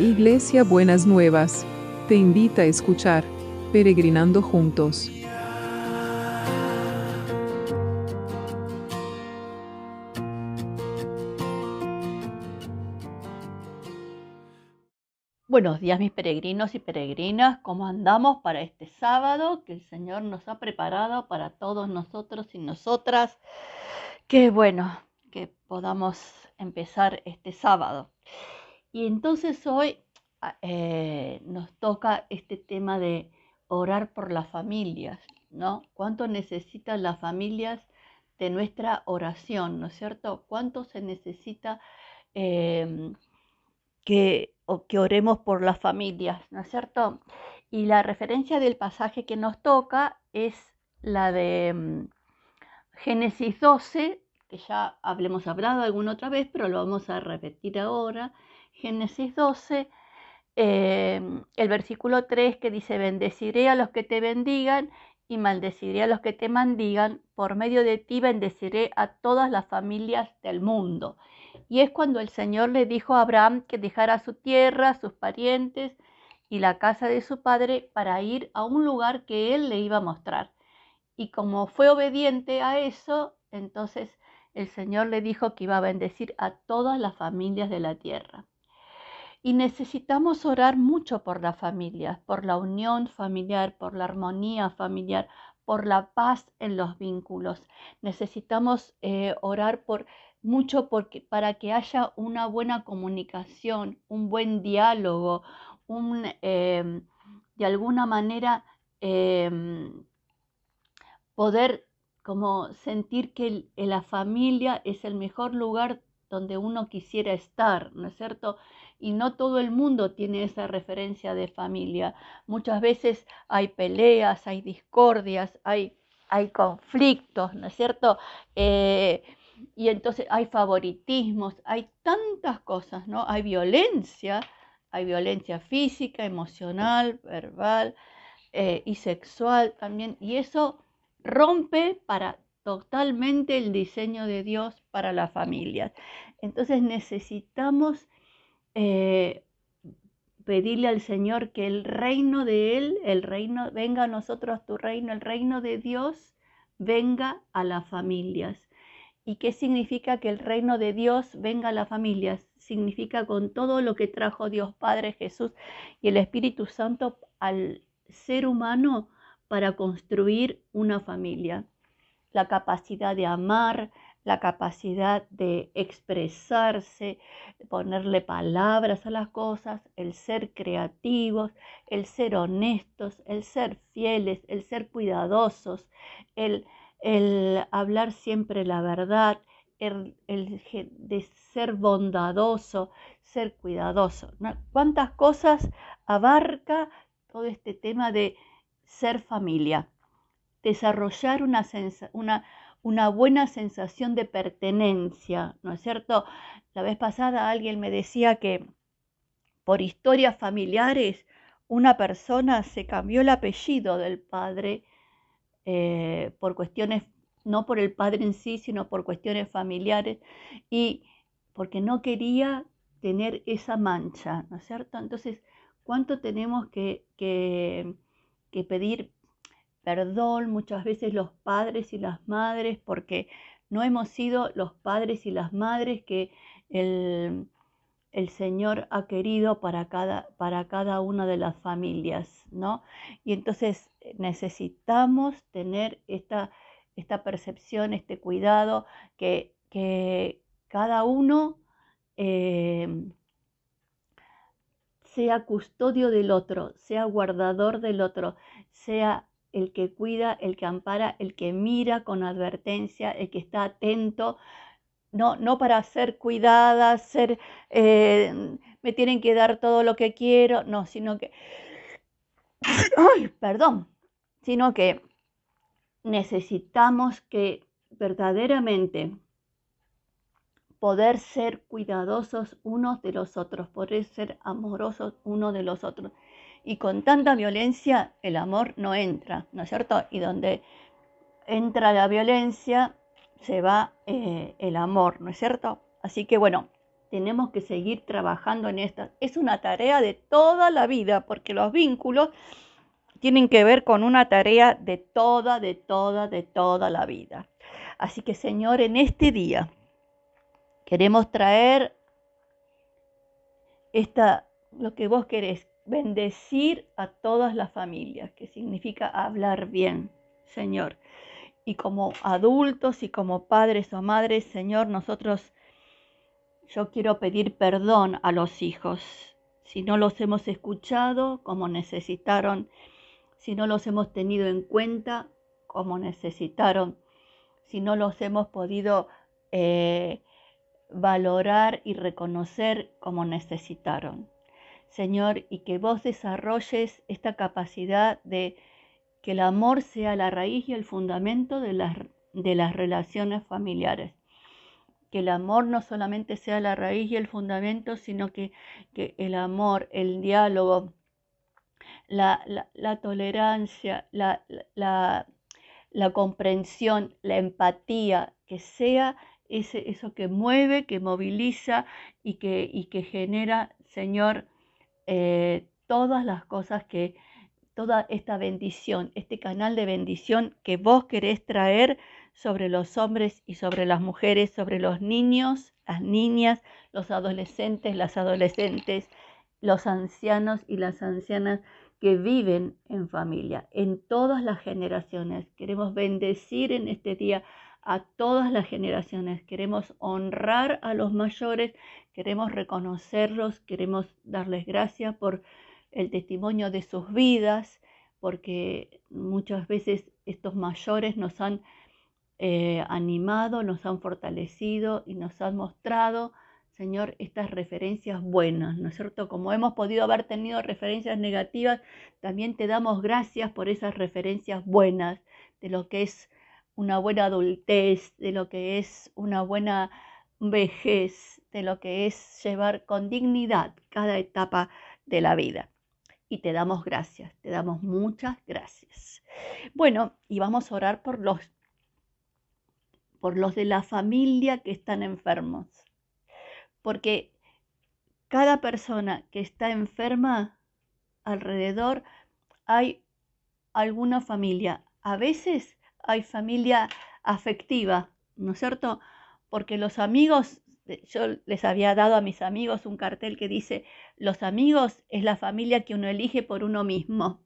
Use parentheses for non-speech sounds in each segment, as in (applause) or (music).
Iglesia Buenas Nuevas, te invita a escuchar Peregrinando Juntos. Buenos días mis peregrinos y peregrinas, ¿cómo andamos para este sábado que el Señor nos ha preparado para todos nosotros y nosotras? Qué bueno que podamos empezar este sábado. Y entonces hoy ah, eh, nos toca este tema de orar por las familias, ¿no? ¿Cuánto necesitan las familias de nuestra oración, ¿no es cierto? ¿Cuánto se necesita em, que, que oremos por las familias, ¿no es cierto? Y la referencia del pasaje que nos toca es la de em, Génesis 12, que ya hablemos hablado alguna otra vez, pero lo vamos a repetir ahora. Génesis 12, em, el versículo 3 que dice, bendeciré a los que te bendigan y maldeciré a los que te maldigan, por medio de ti bendeciré a todas las familias del mundo. Y es cuando el Señor le dijo a Abraham que dejara su tierra, sus parientes y la casa de su padre para ir a un lugar que él le iba a mostrar. Y como fue obediente a eso, entonces el Señor le dijo que iba a bendecir a todas las familias de la tierra. Y necesitamos orar mucho por las familias, por la unión familiar, por la armonía familiar, por la paz en los vínculos. Necesitamos eh, orar por mucho porque, para que haya una buena comunicación, un buen diálogo, un, em, de alguna manera em, poder como sentir que la familia es el mejor lugar donde uno quisiera estar, ¿no es cierto? Y no todo el mundo tiene esa referencia de familia. Muchas veces hay peleas, hay discordias, hay, hay conflictos, ¿no es cierto? Eh, y entonces hay favoritismos, hay tantas cosas, ¿no? Hay violencia, hay violencia física, emocional, verbal eh, y sexual también. Y eso rompe para totalmente el diseño de Dios para las familias. Entonces necesitamos eh, pedirle al Señor que el reino de Él, el reino, venga a nosotros tu reino, el reino de Dios venga a las familias. ¿Y qué significa que el reino de Dios venga a las familias? Significa con todo lo que trajo Dios Padre Jesús y el Espíritu Santo al ser humano para construir una familia. La capacidad de amar, la capacidad de expresarse, ponerle palabras a las cosas, el ser creativos, el ser honestos, el ser fieles, el ser cuidadosos, el, hablar siempre la verdad, el, de ser bondadoso, ser cuidadoso. ¿Cuántas cosas abarca todo este tema de ser familia, desarrollar una, una, buena sensación de pertenencia, ¿no es cierto? La vez pasada alguien me decía que por historias familiares una persona se cambió el apellido del padre eh, por cuestiones, no por el padre en sí, sino por cuestiones familiares y porque no quería tener esa mancha, ¿no es cierto? Entonces, ¿cuánto tenemos que, que que pedir perdón muchas veces los padres y las madres porque no hemos sido los padres y las madres que el, Señor ha querido para cada, para cada una de las familias, ¿no? Y entonces eh, necesitamos tener esta, esta percepción, este cuidado, que, que cada uno eh, sea custodio del otro, sea guardador del otro, sea el que cuida, el que ampara, el que mira con advertencia, el que está atento, no, no para ser cuidada, ser, eh, me tienen que dar todo lo que quiero, no, sino que, (coughs) ay, perdón, sino que necesitamos que verdaderamente poder ser cuidadosos unos de los otros, poder ser amorosos unos de los otros. Y con tanta violencia el amor no entra, ¿no es cierto? Y donde entra la violencia se va eh, el amor, ¿no es cierto? Así que bueno, tenemos que seguir trabajando en esto. Es una tarea de toda la vida, porque los vínculos tienen que ver con una tarea de toda, de toda, de toda la vida. Así que Señor, en este día queremos traer esta, lo que vos querés, bendecir a todas las familias, que significa hablar bien, Señor. Y como adultos y como padres o madres, Señor, nosotros yo quiero pedir perdón a los hijos si no los hemos escuchado como necesitaron, si no los hemos tenido en cuenta como necesitaron, si no los hemos podido eh, valorar y reconocer como necesitaron. Señor, y que vos desarrolles esta capacidad de que el amor sea la raíz y el fundamento de las, de las relaciones familiares. Que el amor no solamente sea la raíz y el fundamento, sino que, el amor, el diálogo, la, tolerancia, la, la, comprensión, la empatía, que sea ese, eso que mueve, que moviliza y que, y que genera, Señor, eh, todas las cosas que, toda esta bendición, este canal de bendición que vos querés traer sobre los hombres y sobre las mujeres, sobre los niños, las niñas, los adolescentes, las adolescentes, los ancianos y las ancianas que viven en familia, en todas las generaciones. Queremos bendecir en este día a todas las generaciones. Queremos honrar a los mayores, queremos reconocerlos, queremos darles gracias por el testimonio de sus vidas, porque muchas veces estos mayores nos han eh, animado, nos han fortalecido y nos han mostrado, Señor, estas referencias buenas, ¿no es cierto? Como hemos podido haber tenido referencias negativas, también te damos gracias por esas referencias buenas, de lo que es una buena adultez, de lo que es una buena vejez, de lo que es llevar con dignidad cada etapa de la vida. Y te damos gracias, te damos muchas gracias. Bueno, y vamos a orar por los por los de la familia que están enfermos. Porque cada persona que está enferma alrededor hay alguna familia. A veces hay familia afectiva, ¿no es cierto? Porque los amigos, yo les había dado a mis amigos un cartel que dice, los amigos es la familia que uno elige por uno mismo,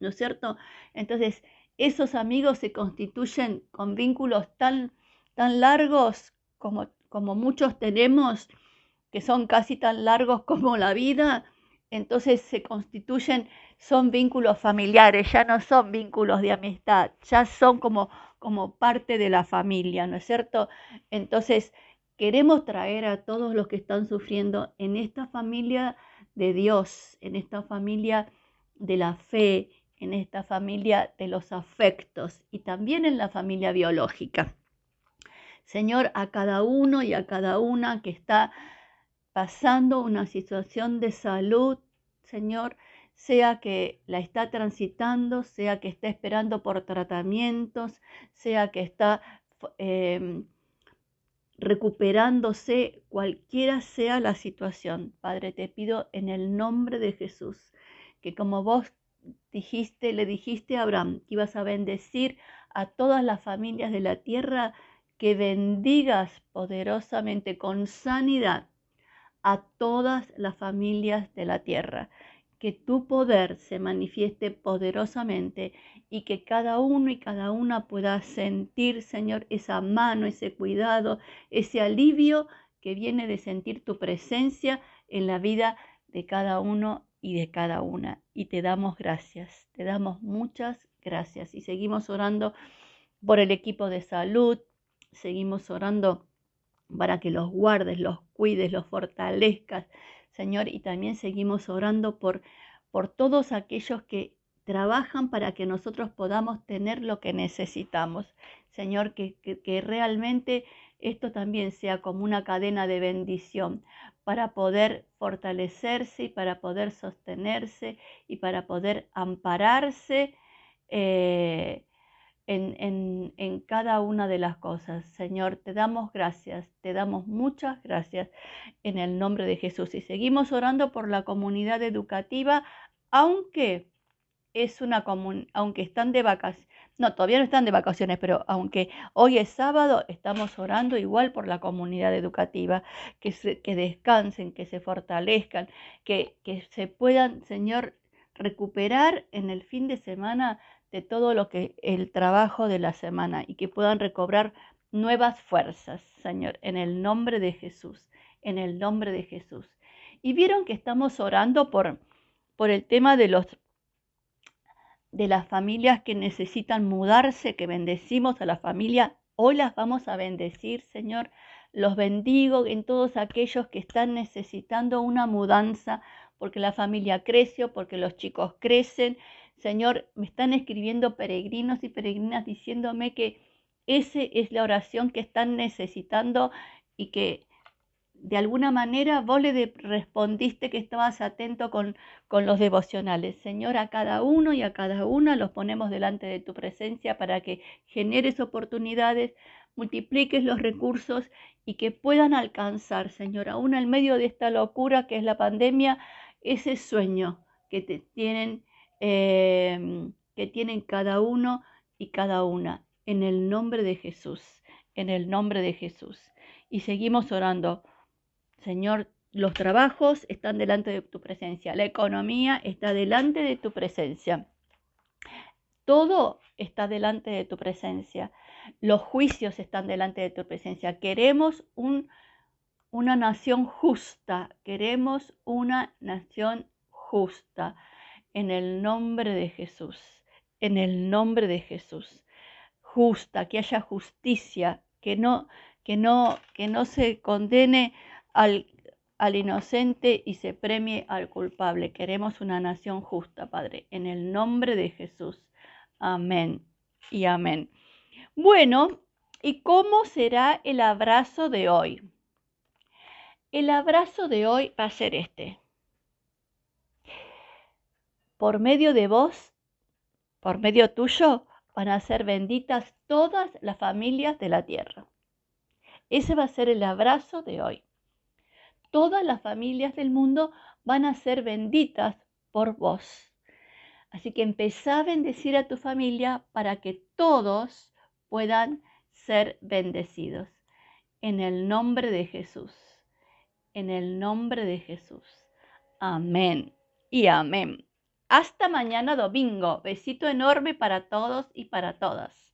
¿no es cierto? Entonces, esos amigos se constituyen con vínculos tan tan largos como, como muchos tenemos, que son casi tan largos como la vida, entonces se constituyen, son vínculos familiares, ya no son vínculos de amistad, ya son como, como parte de la familia, ¿no es cierto? Entonces, queremos traer a todos los que están sufriendo en esta familia de Dios, en esta familia de la fe, en esta familia de los afectos y también en la familia biológica. Señor, a cada uno y a cada una que está pasando una situación de salud, Señor, sea que la está transitando, sea que está esperando por tratamientos, sea que está em, recuperándose, cualquiera sea la situación. Padre, te pido en el nombre de Jesús, que como vos dijiste, le dijiste a Abraham que ibas a bendecir a todas las familias de la tierra, que bendigas poderosamente con sanidad a todas las familias de la tierra, que tu poder se manifieste poderosamente y que cada uno y cada una pueda sentir, Señor, esa mano, ese cuidado, ese alivio que viene de sentir tu presencia en la vida de cada uno y de cada una. Y te damos gracias, te damos muchas gracias y seguimos orando por el equipo de salud, seguimos orando para que los guardes, los cuides, los fortalezcas, Señor, y también seguimos orando por, por todos aquellos que trabajan para que nosotros podamos tener lo que necesitamos. Señor, que, que, realmente esto también sea como una cadena de bendición para poder fortalecerse y para poder sostenerse y para poder ampararse. Eh, en, en, cada una de las cosas. Señor, te damos gracias, te damos muchas gracias en el nombre de Jesús. Y seguimos orando por la comunidad educativa, aunque es una aunque están de vacaciones. No, todavía no están de vacaciones, pero aunque hoy es sábado, estamos orando igual por la comunidad educativa, que, que descansen, que se fortalezcan, que, que se puedan, Señor, recuperar en el fin de semana de todo lo que el trabajo de la semana y que puedan recobrar nuevas fuerzas, Señor, en el nombre de Jesús, en el nombre de Jesús. Y vieron que estamos orando por, por el tema de los de las familias que necesitan mudarse, que bendecimos a la familia. Hoy las vamos a bendecir, Señor. Los bendigo en todos aquellos que están necesitando una mudanza, porque la familia creció, porque los chicos crecen. Señor, me están escribiendo peregrinos y peregrinas diciéndome que esa es la oración que están necesitando y que de alguna manera vos le respondiste que estabas atento con, con los devocionales. Señor, a cada uno y a cada una los ponemos delante de tu presencia para que generes oportunidades, multipliques los recursos y que puedan alcanzar, Señor, aún en medio de esta locura que es la pandemia, ese sueño que te tienen, em, que tienen cada uno y cada una. En el nombre de Jesús, en el nombre de Jesús. Y seguimos orando Señor, los trabajos están delante de tu presencia, la economía está delante de tu presencia. Todo está delante de tu presencia. Los juicios están delante de tu presencia. Queremos una nación justa. Queremos una nación justa. En el nombre de Jesús. En el nombre de Jesús. Justa, que haya justicia, que no, que no, que no se condene al, inocente y se premie al culpable. Queremos una nación justa, Padre, en el nombre de Jesús. Amén y amén. Bueno, ¿y cómo será el abrazo de hoy? El abrazo de hoy va a ser este. Por medio de vos, por medio tuyo, van a ser benditas todas las familias de la tierra. Ese va a ser el abrazo de hoy todas las familias del mundo van a ser benditas por vos. Así que empezá a bendecir a tu familia para que todos puedan ser bendecidos. En el nombre de Jesús. En el nombre de Jesús. Amén y amén. Hasta mañana domingo. Besito enorme para todos y para todas.